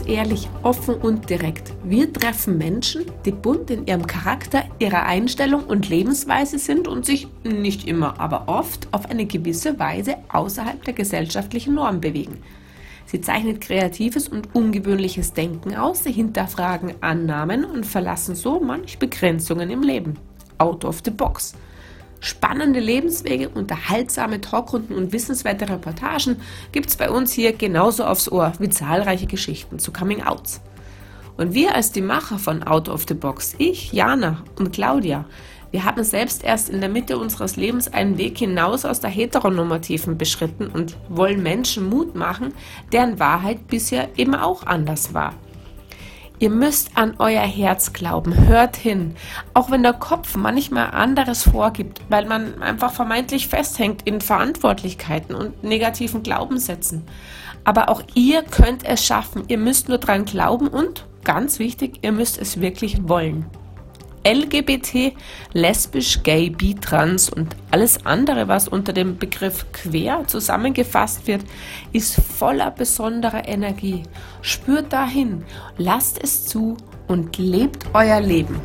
ehrlich, offen und direkt. Wir treffen Menschen, die bunt in ihrem Charakter, ihrer Einstellung und Lebensweise sind und sich nicht immer, aber oft auf eine gewisse Weise außerhalb der gesellschaftlichen Norm bewegen. Sie zeichnet kreatives und ungewöhnliches Denken aus, sie hinterfragen Annahmen und verlassen so manch Begrenzungen im Leben. Out of the box. Spannende Lebenswege, unterhaltsame Talkrunden und wissenswerte Reportagen gibt es bei uns hier genauso aufs Ohr wie zahlreiche Geschichten zu Coming-Outs. Und wir als die Macher von Out of the Box, ich, Jana und Claudia, wir haben selbst erst in der Mitte unseres Lebens einen Weg hinaus aus der Heteronormativen beschritten und wollen Menschen Mut machen, deren Wahrheit bisher eben auch anders war. Ihr müsst an euer Herz glauben. Hört hin. Auch wenn der Kopf manchmal anderes vorgibt, weil man einfach vermeintlich festhängt in Verantwortlichkeiten und negativen Glaubenssätzen. Aber auch ihr könnt es schaffen. Ihr müsst nur dran glauben und, ganz wichtig, ihr müsst es wirklich wollen. LGBT, lesbisch, gay, bi, trans und alles andere, was unter dem Begriff queer zusammengefasst wird, ist voller besonderer Energie. Spürt dahin, lasst es zu und lebt euer Leben.